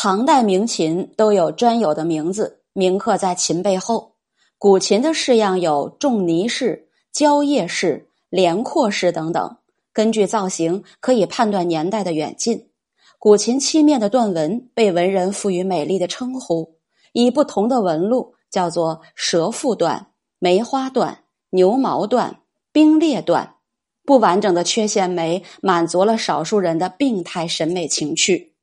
唐代名琴都有专有的名字，铭刻在琴背后。古琴的式样有仲尼式、蕉叶式、连阔式等等，根据造型可以判断年代的远近。古琴漆面的断纹被文人赋予美丽的称呼，以不同的纹路叫做蛇腹段、梅花段、牛毛段、冰裂段。不完整的缺陷眉满足了少数人的病态审美情趣。